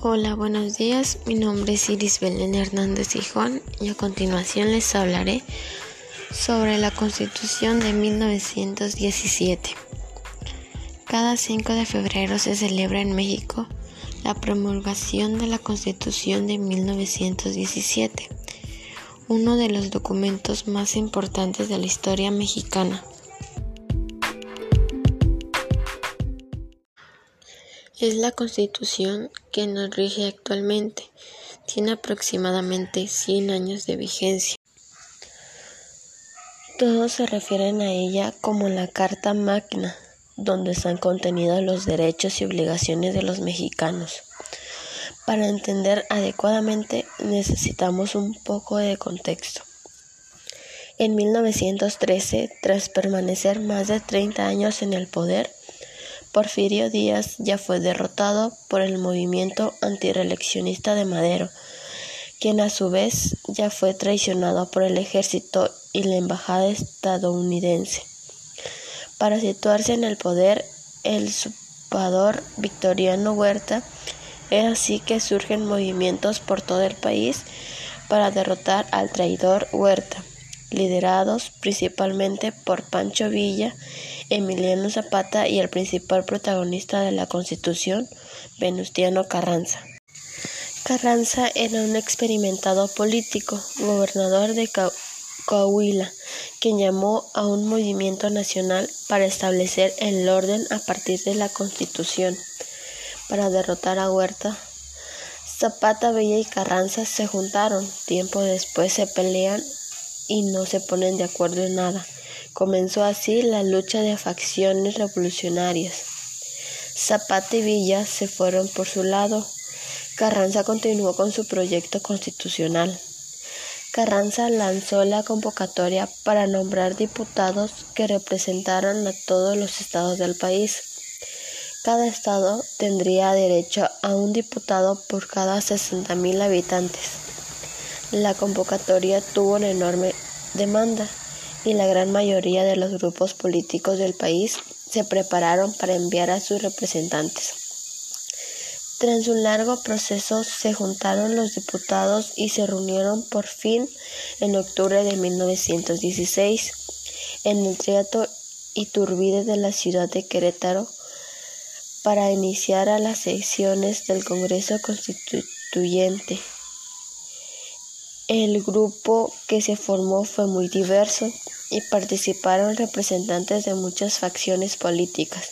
Hola, buenos días. Mi nombre es Iris Belén Hernández Hijón y a continuación les hablaré sobre la Constitución de 1917. Cada 5 de febrero se celebra en México la promulgación de la Constitución de 1917, uno de los documentos más importantes de la historia mexicana. Es la constitución que nos rige actualmente. Tiene aproximadamente 100 años de vigencia. Todos se refieren a ella como la Carta Magna, donde están contenidos los derechos y obligaciones de los mexicanos. Para entender adecuadamente necesitamos un poco de contexto. En 1913, tras permanecer más de 30 años en el poder, Porfirio Díaz ya fue derrotado por el movimiento antireeleccionista de Madero, quien a su vez ya fue traicionado por el ejército y la embajada estadounidense. Para situarse en el poder, el usurpador Victoriano Huerta es así que surgen movimientos por todo el país para derrotar al traidor Huerta, liderados principalmente por Pancho Villa Emiliano Zapata y el principal protagonista de la Constitución, Venustiano Carranza. Carranza era un experimentado político, gobernador de Coahuila, quien llamó a un movimiento nacional para establecer el orden a partir de la Constitución. Para derrotar a Huerta, Zapata, Villa y Carranza se juntaron. Tiempo después se pelean y no se ponen de acuerdo en nada. Comenzó así la lucha de facciones revolucionarias. Zapata y Villa se fueron por su lado. Carranza continuó con su proyecto constitucional. Carranza lanzó la convocatoria para nombrar diputados que representaran a todos los estados del país. Cada estado tendría derecho a un diputado por cada 60.000 habitantes. La convocatoria tuvo una enorme demanda y la gran mayoría de los grupos políticos del país se prepararon para enviar a sus representantes. Tras un largo proceso se juntaron los diputados y se reunieron por fin en octubre de 1916 en el Teatro Iturbide de la ciudad de Querétaro para iniciar a las sesiones del Congreso Constituyente. El grupo que se formó fue muy diverso y participaron representantes de muchas facciones políticas.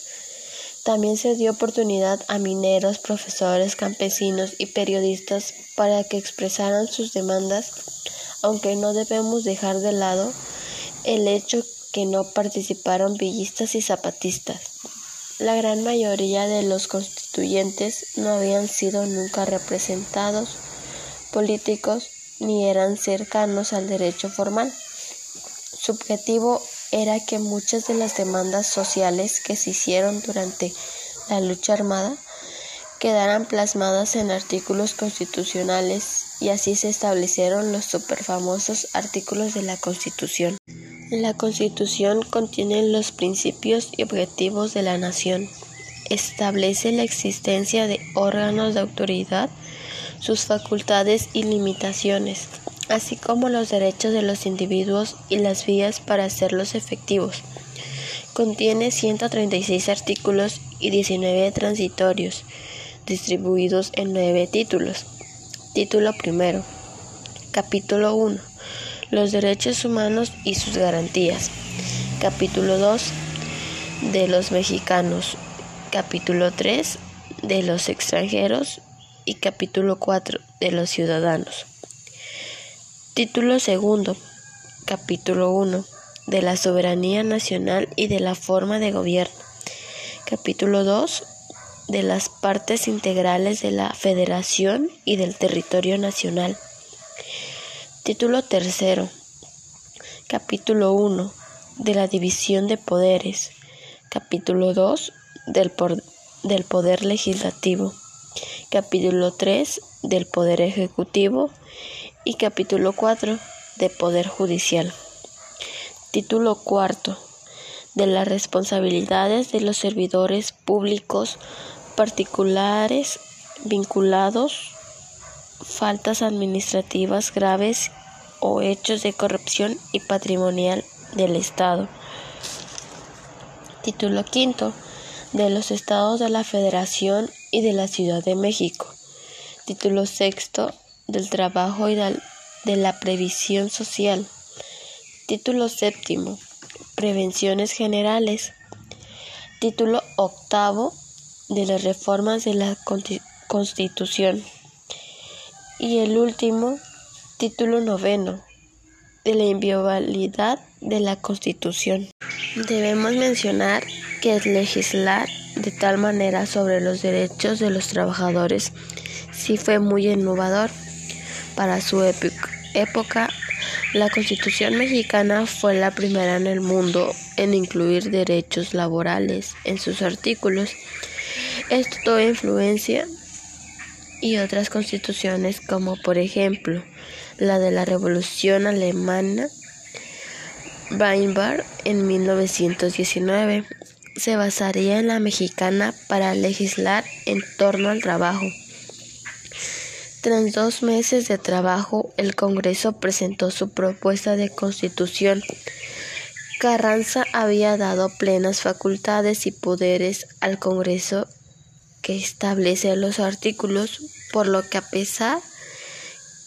También se dio oportunidad a mineros, profesores, campesinos y periodistas para que expresaran sus demandas, aunque no debemos dejar de lado el hecho que no participaron villistas y zapatistas. La gran mayoría de los constituyentes no habían sido nunca representados políticos ni eran cercanos al derecho formal. Su objetivo era que muchas de las demandas sociales que se hicieron durante la lucha armada quedaran plasmadas en artículos constitucionales y así se establecieron los superfamosos artículos de la Constitución. La Constitución contiene los principios y objetivos de la nación, establece la existencia de órganos de autoridad sus facultades y limitaciones, así como los derechos de los individuos y las vías para hacerlos efectivos. Contiene 136 artículos y 19 transitorios, distribuidos en nueve títulos. Título primero. Capítulo 1. Los derechos humanos y sus garantías. Capítulo 2. De los mexicanos. Capítulo 3. De los extranjeros y capítulo 4 de los ciudadanos. Título segundo, capítulo 1 de la soberanía nacional y de la forma de gobierno. Capítulo 2 de las partes integrales de la federación y del territorio nacional. Título tercero, capítulo 1 de la división de poderes. Capítulo 2 del, del poder legislativo capítulo 3 del Poder Ejecutivo y capítulo 4 de Poder Judicial. Título cuarto de las responsabilidades de los servidores públicos particulares vinculados faltas administrativas graves o hechos de corrupción y patrimonial del Estado. Título quinto de los Estados de la Federación y de la Ciudad de México. Título sexto del Trabajo y de la Previsión Social. Título séptimo Prevenciones Generales. Título octavo de las reformas de la Constitución. Y el último, título noveno, de la inviolabilidad de la Constitución. Debemos mencionar que legislar de tal manera sobre los derechos de los trabajadores sí fue muy innovador. Para su época, la Constitución mexicana fue la primera en el mundo en incluir derechos laborales en sus artículos. Esto tuvo influencia y otras constituciones como por ejemplo la de la Revolución Alemana Weimar en 1919 se basaría en la mexicana para legislar en torno al trabajo. Tras dos meses de trabajo, el Congreso presentó su propuesta de constitución. Carranza había dado plenas facultades y poderes al Congreso que establece los artículos, por lo que a pesar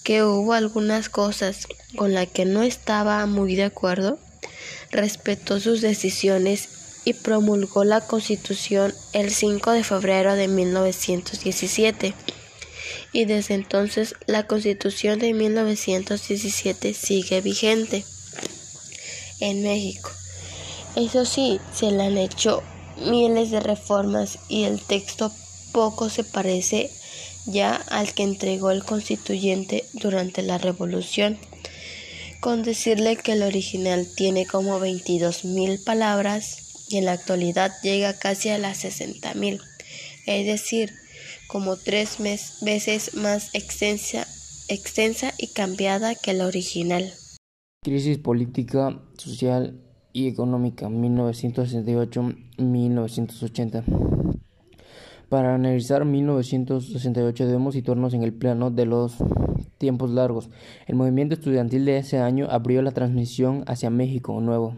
que hubo algunas cosas con las que no estaba muy de acuerdo, respetó sus decisiones y promulgó la Constitución el 5 de febrero de 1917. Y desde entonces la Constitución de 1917 sigue vigente en México. Eso sí, se le han hecho miles de reformas y el texto poco se parece ya al que entregó el constituyente durante la revolución, con decirle que el original tiene como 22 mil palabras y en la actualidad llega casi a las 60 mil, es decir, como tres veces más extensa, extensa y cambiada que la original. Crisis política, social y económica 1968-1980 para analizar 1968 debemos situarnos en el plano de los tiempos largos. El movimiento estudiantil de ese año abrió la transmisión hacia México Nuevo,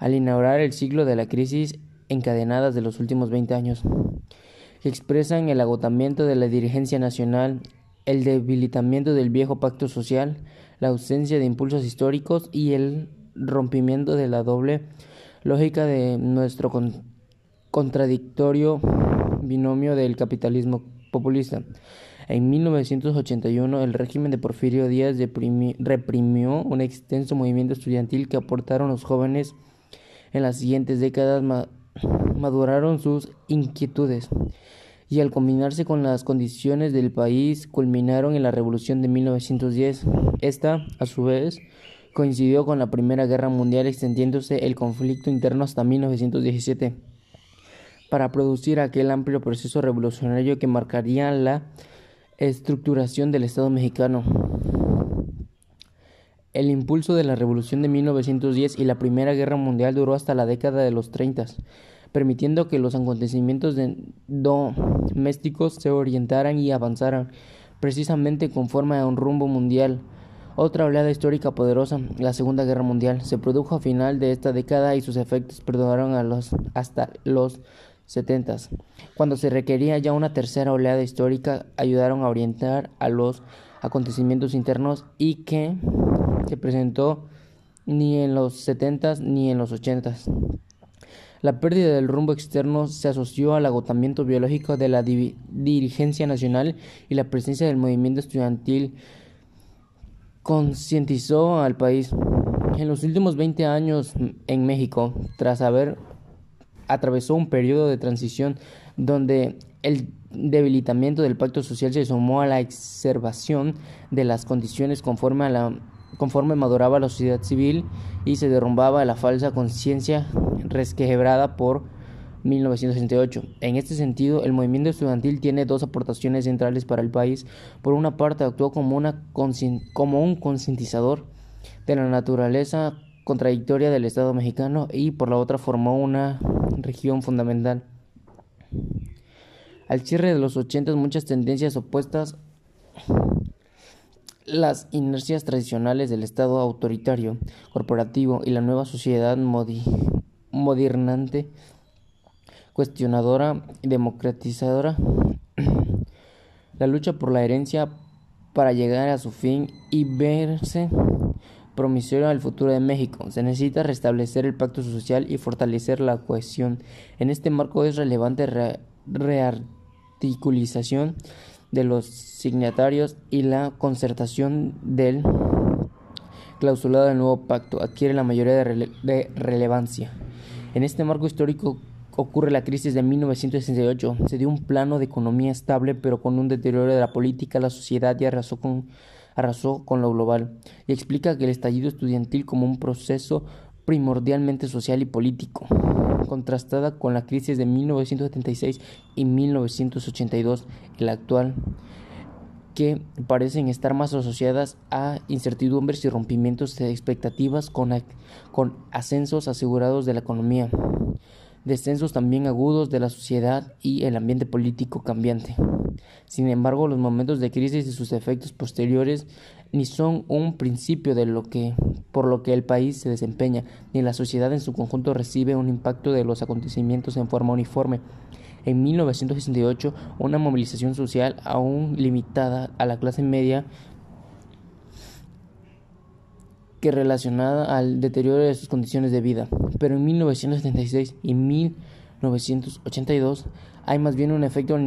al inaugurar el ciclo de la crisis encadenadas de los últimos 20 años, que expresan el agotamiento de la dirigencia nacional, el debilitamiento del viejo pacto social, la ausencia de impulsos históricos y el rompimiento de la doble lógica de nuestro contradictorio binomio del capitalismo populista. En 1981, el régimen de Porfirio Díaz reprimió un extenso movimiento estudiantil que aportaron los jóvenes. En las siguientes décadas maduraron sus inquietudes y al combinarse con las condiciones del país culminaron en la Revolución de 1910. Esta, a su vez, coincidió con la Primera Guerra Mundial extendiéndose el conflicto interno hasta 1917 para producir aquel amplio proceso revolucionario que marcaría la estructuración del Estado mexicano. El impulso de la Revolución de 1910 y la Primera Guerra Mundial duró hasta la década de los 30, permitiendo que los acontecimientos domésticos se orientaran y avanzaran precisamente conforme a un rumbo mundial. Otra oleada histórica poderosa, la Segunda Guerra Mundial, se produjo a final de esta década y sus efectos los, hasta los 70. Cuando se requería ya una tercera oleada histórica, ayudaron a orientar a los acontecimientos internos y que se presentó ni en los 70 ni en los 80. La pérdida del rumbo externo se asoció al agotamiento biológico de la dirigencia nacional y la presencia del movimiento estudiantil concientizó al país. En los últimos 20 años en México, tras haber atravesó un periodo de transición donde el debilitamiento del pacto social se sumó a la exacerbación de las condiciones conforme, a la, conforme maduraba la sociedad civil y se derrumbaba la falsa conciencia resquebrada por 1968. En este sentido, el movimiento estudiantil tiene dos aportaciones centrales para el país. Por una parte, actuó como, una como un concientizador de la naturaleza contradictoria del Estado mexicano y por la otra formó una región fundamental. Al cierre de los 80 muchas tendencias opuestas las inercias tradicionales del Estado autoritario, corporativo y la nueva sociedad modernante, cuestionadora y democratizadora, la lucha por la herencia para llegar a su fin y verse promisorio al futuro de México. Se necesita restablecer el pacto social y fortalecer la cohesión. En este marco es relevante la rearticulización de los signatarios y la concertación del clausulado del nuevo pacto adquiere la mayoría de, relevancia. En este marco histórico ocurre la crisis de 1968. Se dio un plano de economía estable, pero con un deterioro de la política, la sociedad y arrasó con, arrasó con lo global. Y explica que el estallido estudiantil como un proceso primordialmente social y político contrastada con la crisis de 1976 y 1982, el actual, que parecen estar más asociadas a incertidumbres y rompimientos de expectativas con, con ascensos asegurados de la economía, descensos también agudos de la sociedad y el ambiente político cambiante. Sin embargo, los momentos de crisis y sus efectos posteriores ni son un principio de lo que por lo que el país se desempeña, ni la sociedad en su conjunto recibe un impacto de los acontecimientos en forma uniforme. En 1968, una movilización social aún limitada a la clase media que relacionada al deterioro de sus condiciones de vida. Pero en 1976 y 1982 hay más bien un efecto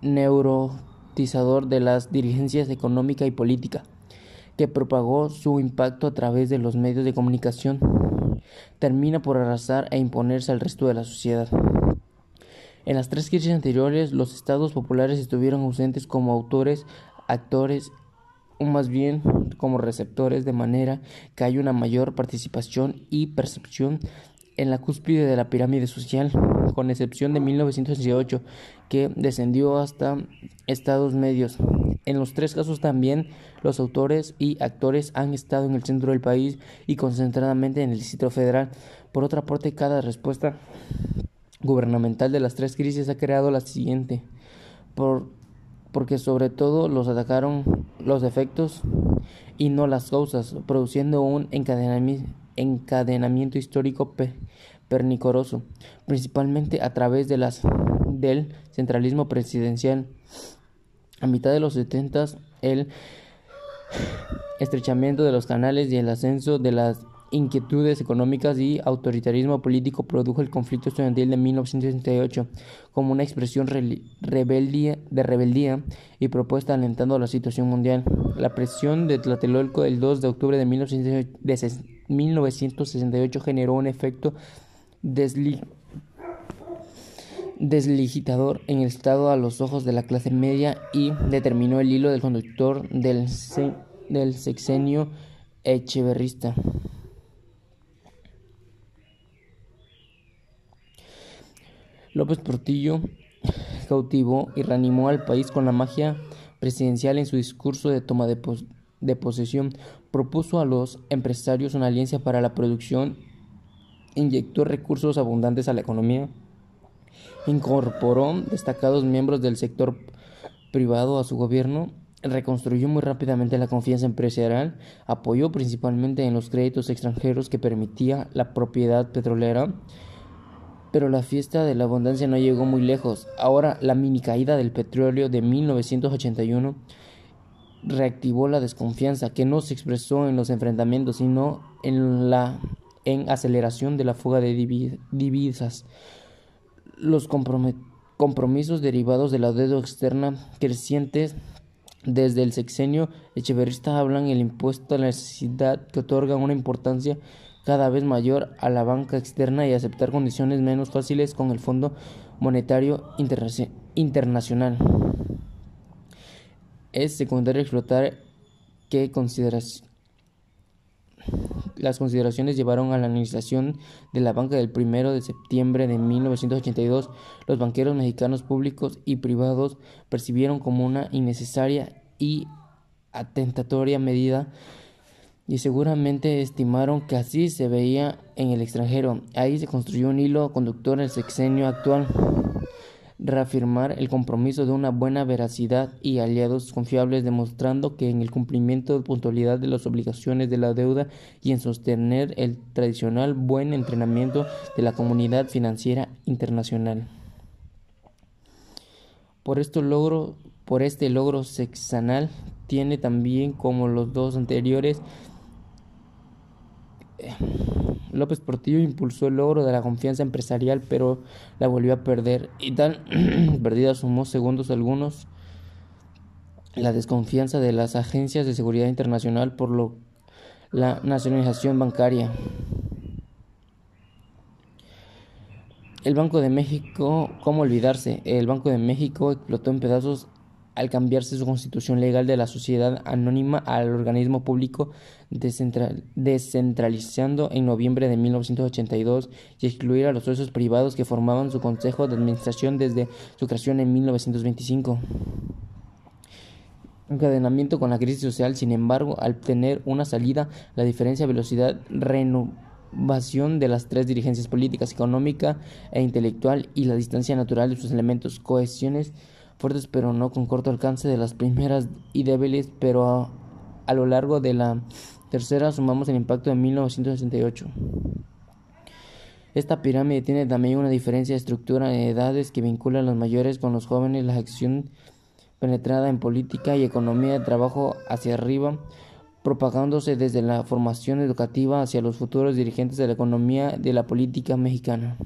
neurotizador de las dirigencias económica y política que propagó su impacto a través de los medios de comunicación, termina por arrasar e imponerse al resto de la sociedad. En las tres crisis anteriores, los estados populares estuvieron ausentes como autores, actores más bien como receptores, de manera que hay una mayor participación y percepción en la cúspide de la pirámide social, con excepción de 1918, que descendió hasta estados medios. En los tres casos también los autores y actores han estado en el centro del país y concentradamente en el Distrito Federal. Por otra parte, cada respuesta gubernamental de las tres crisis ha creado la siguiente, por, porque sobre todo los atacaron los efectos y no las causas, produciendo un encadenamiento, histórico pernicoroso, principalmente a través de las, del centralismo presidencial. A mitad de los 70 el estrechamiento de los canales y el ascenso de las inquietudes económicas y autoritarismo político produjo el conflicto estudiantil de 1968 como una expresión de rebeldía y propuesta alentando la situación mundial. La presión de Tlatelolco del 2 de octubre de 1968 generó un efecto desli desligitador en el Estado a los ojos de la clase media y determinó el hilo del conductor del, del sexenio echeverrista. López Portillo cautivó y reanimó al país con la magia presidencial en su discurso de toma de, de posesión. Propuso a los empresarios una alianza para la producción, inyectó recursos abundantes a la economía Incorporó destacados miembros del sector privado a su gobierno, reconstruyó muy rápidamente la confianza empresarial, apoyó principalmente en los créditos extranjeros que permitía la propiedad petrolera, pero la fiesta de la abundancia no llegó muy lejos. Ahora la mini caída del petróleo de 1981 reactivó la desconfianza que no se expresó en los enfrentamientos, sino en la en aceleración de la fuga de divisas los compromisos derivados de la deuda externa crecientes desde el sexenio echeverrista hablan el impuesto a la necesidad que otorga una importancia cada vez mayor a la banca externa y aceptar condiciones menos fáciles con el Fondo Monetario Internacional. Es secundario explotar que consideración las consideraciones llevaron a la administración de la banca del 1 de septiembre de 1982. Los banqueros mexicanos públicos y privados percibieron como una innecesaria y atentatoria medida y seguramente estimaron que así se veía en el extranjero. Ahí se construyó un hilo conductor en el sexenio actual reafirmar el compromiso de una buena veracidad y aliados confiables, demostrando que en el cumplimiento de puntualidad de las obligaciones de la deuda y en sostener el tradicional buen entrenamiento de la comunidad financiera internacional. Por, esto logro, por este logro sexanal tiene también como los dos anteriores López Portillo impulsó el logro de la confianza empresarial, pero la volvió a perder. Y tal perdida sumó segundos algunos la desconfianza de las agencias de seguridad internacional por lo, la nacionalización bancaria. El Banco de México, ¿cómo olvidarse? El Banco de México explotó en pedazos al cambiarse su constitución legal de la sociedad anónima al organismo público, descentralizando en noviembre de 1982 y excluir a los socios privados que formaban su consejo de administración desde su creación en 1925 encadenamiento con la crisis social, sin embargo, al tener una salida, la diferencia de velocidad renovación de las tres dirigencias políticas, económica e intelectual y la distancia natural de sus elementos, cohesiones fuertes pero no con corto alcance de las primeras y débiles, pero a, lo largo de la tercera sumamos el impacto de 1968. Esta pirámide tiene también una diferencia de estructura de edades que vincula a los mayores con los jóvenes, la acción penetrada en política y economía de trabajo hacia arriba, propagándose desde la formación educativa hacia los futuros dirigentes de la economía de la política mexicana.